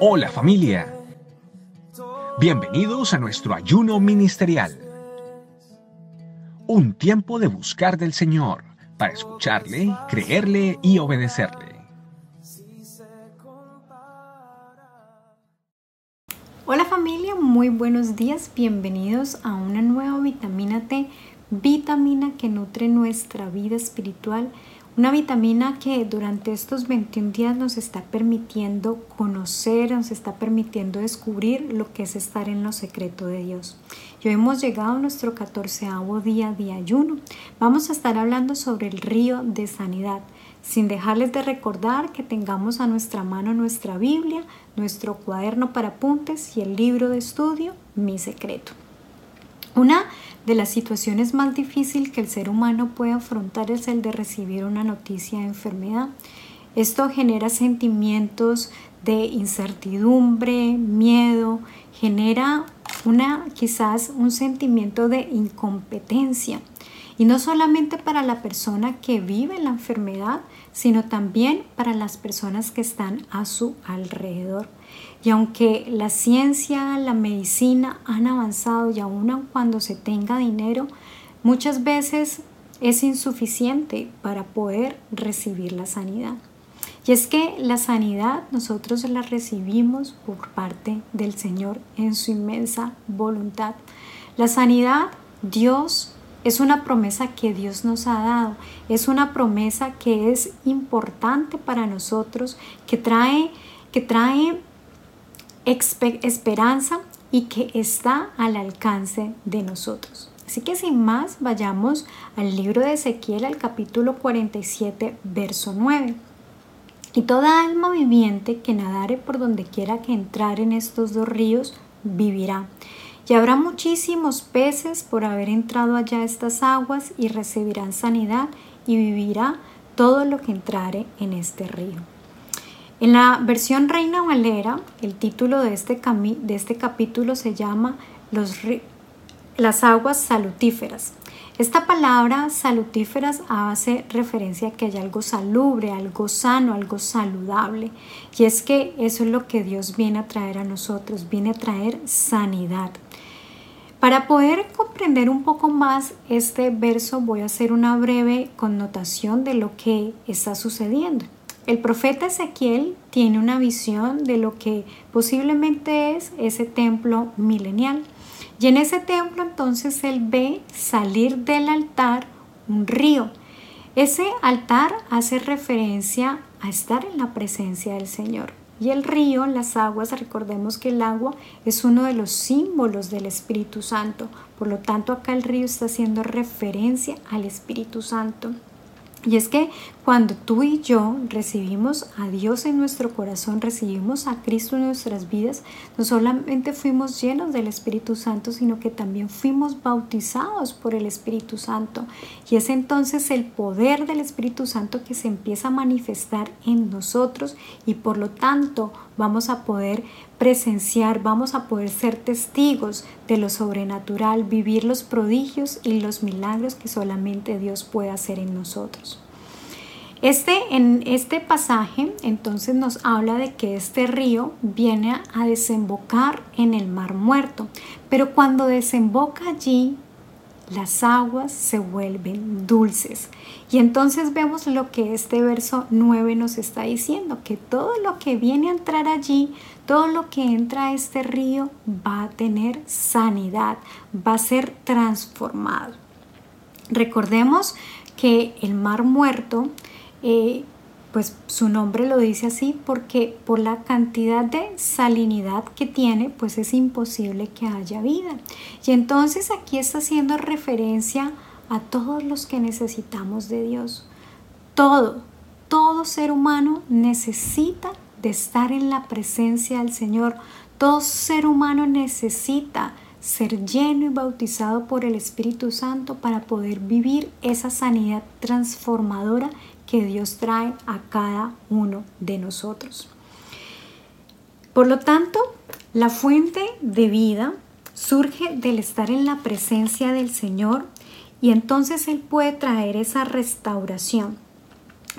Hola familia. Bienvenidos a nuestro ayuno ministerial. Un tiempo de buscar del Señor para escucharle, creerle y obedecerle. Hola familia, muy buenos días, bienvenidos a una nueva vitamina T, vitamina que nutre nuestra vida espiritual, una vitamina que durante estos 21 días nos está permitiendo conocer, nos está permitiendo descubrir lo que es estar en lo secreto de Dios. Y hoy hemos llegado a nuestro 14 día de ayuno. Vamos a estar hablando sobre el río de sanidad sin dejarles de recordar que tengamos a nuestra mano nuestra Biblia, nuestro cuaderno para apuntes y el libro de estudio Mi Secreto. Una de las situaciones más difíciles que el ser humano puede afrontar es el de recibir una noticia de enfermedad. Esto genera sentimientos de incertidumbre, miedo, genera una quizás un sentimiento de incompetencia. Y no solamente para la persona que vive la enfermedad, sino también para las personas que están a su alrededor. Y aunque la ciencia, la medicina han avanzado y aún cuando se tenga dinero, muchas veces es insuficiente para poder recibir la sanidad. Y es que la sanidad nosotros la recibimos por parte del Señor en su inmensa voluntad. La sanidad Dios es una promesa que Dios nos ha dado, es una promesa que es importante para nosotros, que trae, que trae esperanza y que está al alcance de nosotros. Así que sin más, vayamos al libro de Ezequiel, al capítulo 47, verso 9. Y toda alma viviente que nadare por donde quiera que entrar en estos dos ríos, vivirá y habrá muchísimos peces por haber entrado allá estas aguas y recibirán sanidad y vivirá todo lo que entrare en este río. En la versión Reina Valera, el título de este, de este capítulo se llama las aguas salutíferas. Esta palabra salutíferas hace referencia a que hay algo salubre, algo sano, algo saludable. Y es que eso es lo que Dios viene a traer a nosotros, viene a traer sanidad. Para poder comprender un poco más este verso voy a hacer una breve connotación de lo que está sucediendo. El profeta Ezequiel tiene una visión de lo que posiblemente es ese templo milenial. Y en ese templo entonces él ve salir del altar un río. Ese altar hace referencia a estar en la presencia del Señor. Y el río, las aguas, recordemos que el agua es uno de los símbolos del Espíritu Santo. Por lo tanto, acá el río está haciendo referencia al Espíritu Santo. Y es que cuando tú y yo recibimos a Dios en nuestro corazón, recibimos a Cristo en nuestras vidas, no solamente fuimos llenos del Espíritu Santo, sino que también fuimos bautizados por el Espíritu Santo. Y es entonces el poder del Espíritu Santo que se empieza a manifestar en nosotros y por lo tanto vamos a poder presenciar, vamos a poder ser testigos de lo sobrenatural, vivir los prodigios y los milagros que solamente Dios puede hacer en nosotros. Este, en este pasaje entonces nos habla de que este río viene a desembocar en el mar muerto, pero cuando desemboca allí las aguas se vuelven dulces. Y entonces vemos lo que este verso 9 nos está diciendo, que todo lo que viene a entrar allí, todo lo que entra a este río va a tener sanidad, va a ser transformado. Recordemos que el mar muerto eh, pues su nombre lo dice así porque por la cantidad de salinidad que tiene, pues es imposible que haya vida. Y entonces aquí está haciendo referencia a todos los que necesitamos de Dios. Todo, todo ser humano necesita de estar en la presencia del Señor. Todo ser humano necesita ser lleno y bautizado por el Espíritu Santo para poder vivir esa sanidad transformadora que Dios trae a cada uno de nosotros. Por lo tanto, la fuente de vida surge del estar en la presencia del Señor y entonces Él puede traer esa restauración.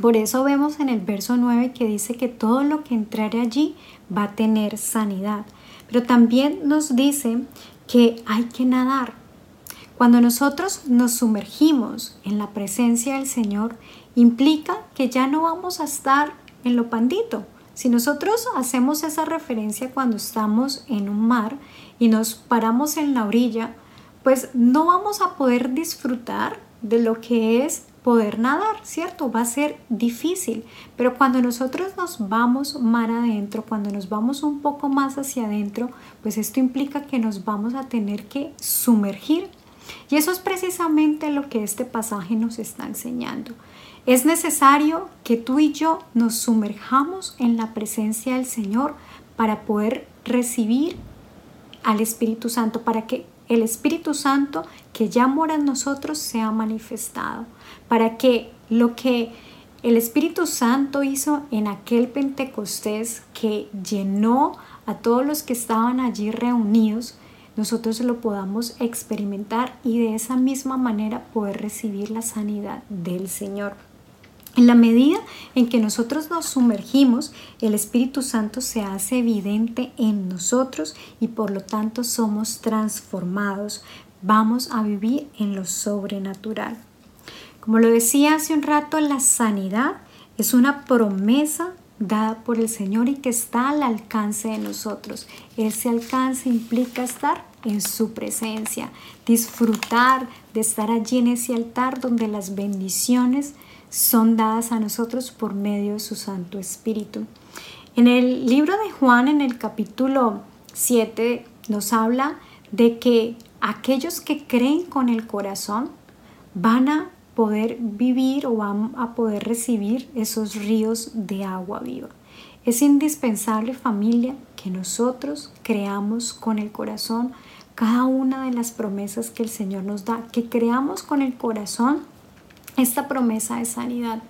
Por eso vemos en el verso 9 que dice que todo lo que entrare allí va a tener sanidad. Pero también nos dice que hay que nadar. Cuando nosotros nos sumergimos en la presencia del Señor, implica que ya no vamos a estar en lo pandito. Si nosotros hacemos esa referencia cuando estamos en un mar y nos paramos en la orilla, pues no vamos a poder disfrutar de lo que es poder nadar, ¿cierto? Va a ser difícil, pero cuando nosotros nos vamos mar adentro, cuando nos vamos un poco más hacia adentro, pues esto implica que nos vamos a tener que sumergir. Y eso es precisamente lo que este pasaje nos está enseñando. Es necesario que tú y yo nos sumerjamos en la presencia del Señor para poder recibir al Espíritu Santo, para que el Espíritu Santo que ya mora en nosotros sea manifestado para que lo que el Espíritu Santo hizo en aquel Pentecostés que llenó a todos los que estaban allí reunidos, nosotros lo podamos experimentar y de esa misma manera poder recibir la sanidad del Señor. En la medida en que nosotros nos sumergimos, el Espíritu Santo se hace evidente en nosotros y por lo tanto somos transformados. Vamos a vivir en lo sobrenatural. Como lo decía hace un rato, la sanidad es una promesa dada por el Señor y que está al alcance de nosotros. Ese alcance implica estar en su presencia, disfrutar de estar allí en ese altar donde las bendiciones son dadas a nosotros por medio de su Santo Espíritu. En el libro de Juan, en el capítulo 7, nos habla de que aquellos que creen con el corazón van a poder vivir o vamos a poder recibir esos ríos de agua viva. Es indispensable familia que nosotros creamos con el corazón cada una de las promesas que el Señor nos da, que creamos con el corazón esta promesa de sanidad.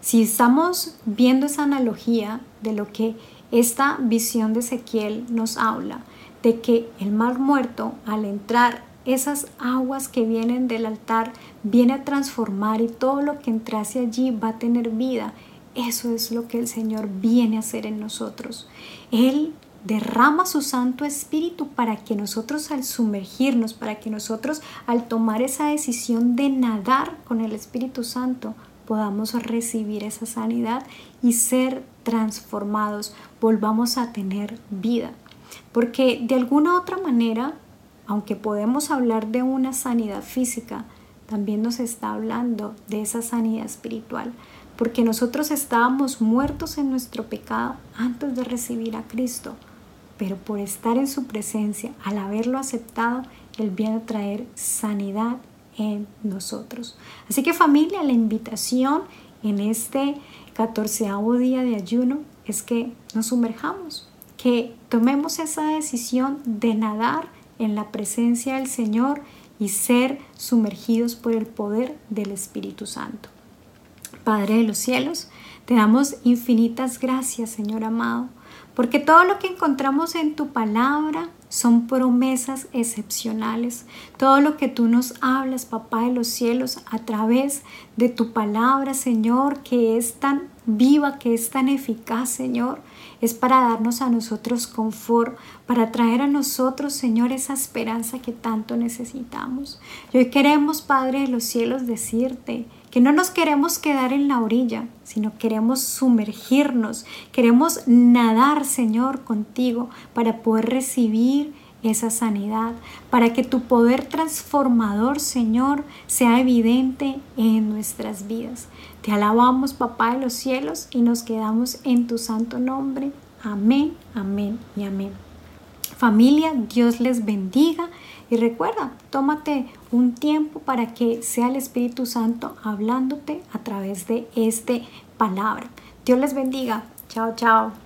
Si estamos viendo esa analogía de lo que esta visión de Ezequiel nos habla, de que el mar muerto al entrar esas aguas que vienen del altar viene a transformar y todo lo que entrase allí va a tener vida. Eso es lo que el Señor viene a hacer en nosotros. Él derrama su Santo Espíritu para que nosotros al sumergirnos, para que nosotros al tomar esa decisión de nadar con el Espíritu Santo, podamos recibir esa sanidad y ser transformados, volvamos a tener vida. Porque de alguna otra manera aunque podemos hablar de una sanidad física, también nos está hablando de esa sanidad espiritual, porque nosotros estábamos muertos en nuestro pecado antes de recibir a Cristo, pero por estar en su presencia, al haberlo aceptado, Él viene a traer sanidad en nosotros. Así que familia, la invitación en este catorceavo día de ayuno es que nos sumerjamos, que tomemos esa decisión de nadar en la presencia del Señor y ser sumergidos por el poder del Espíritu Santo. Padre de los cielos, te damos infinitas gracias, Señor amado, porque todo lo que encontramos en tu palabra son promesas excepcionales. Todo lo que tú nos hablas, Papá de los cielos, a través de tu palabra, Señor, que es tan viva, que es tan eficaz, Señor, es para darnos a nosotros confort, para traer a nosotros, Señor, esa esperanza que tanto necesitamos. Y hoy queremos, Padre de los cielos, decirte que no nos queremos quedar en la orilla, sino queremos sumergirnos, queremos nadar, Señor, contigo para poder recibir esa sanidad, para que tu poder transformador, Señor, sea evidente en nuestras vidas. Te alabamos, Papá de los cielos, y nos quedamos en tu santo nombre. Amén, amén y amén. Familia, Dios les bendiga y recuerda, tómate un tiempo para que sea el Espíritu Santo hablándote a través de este palabra. Dios les bendiga. Chao, chao.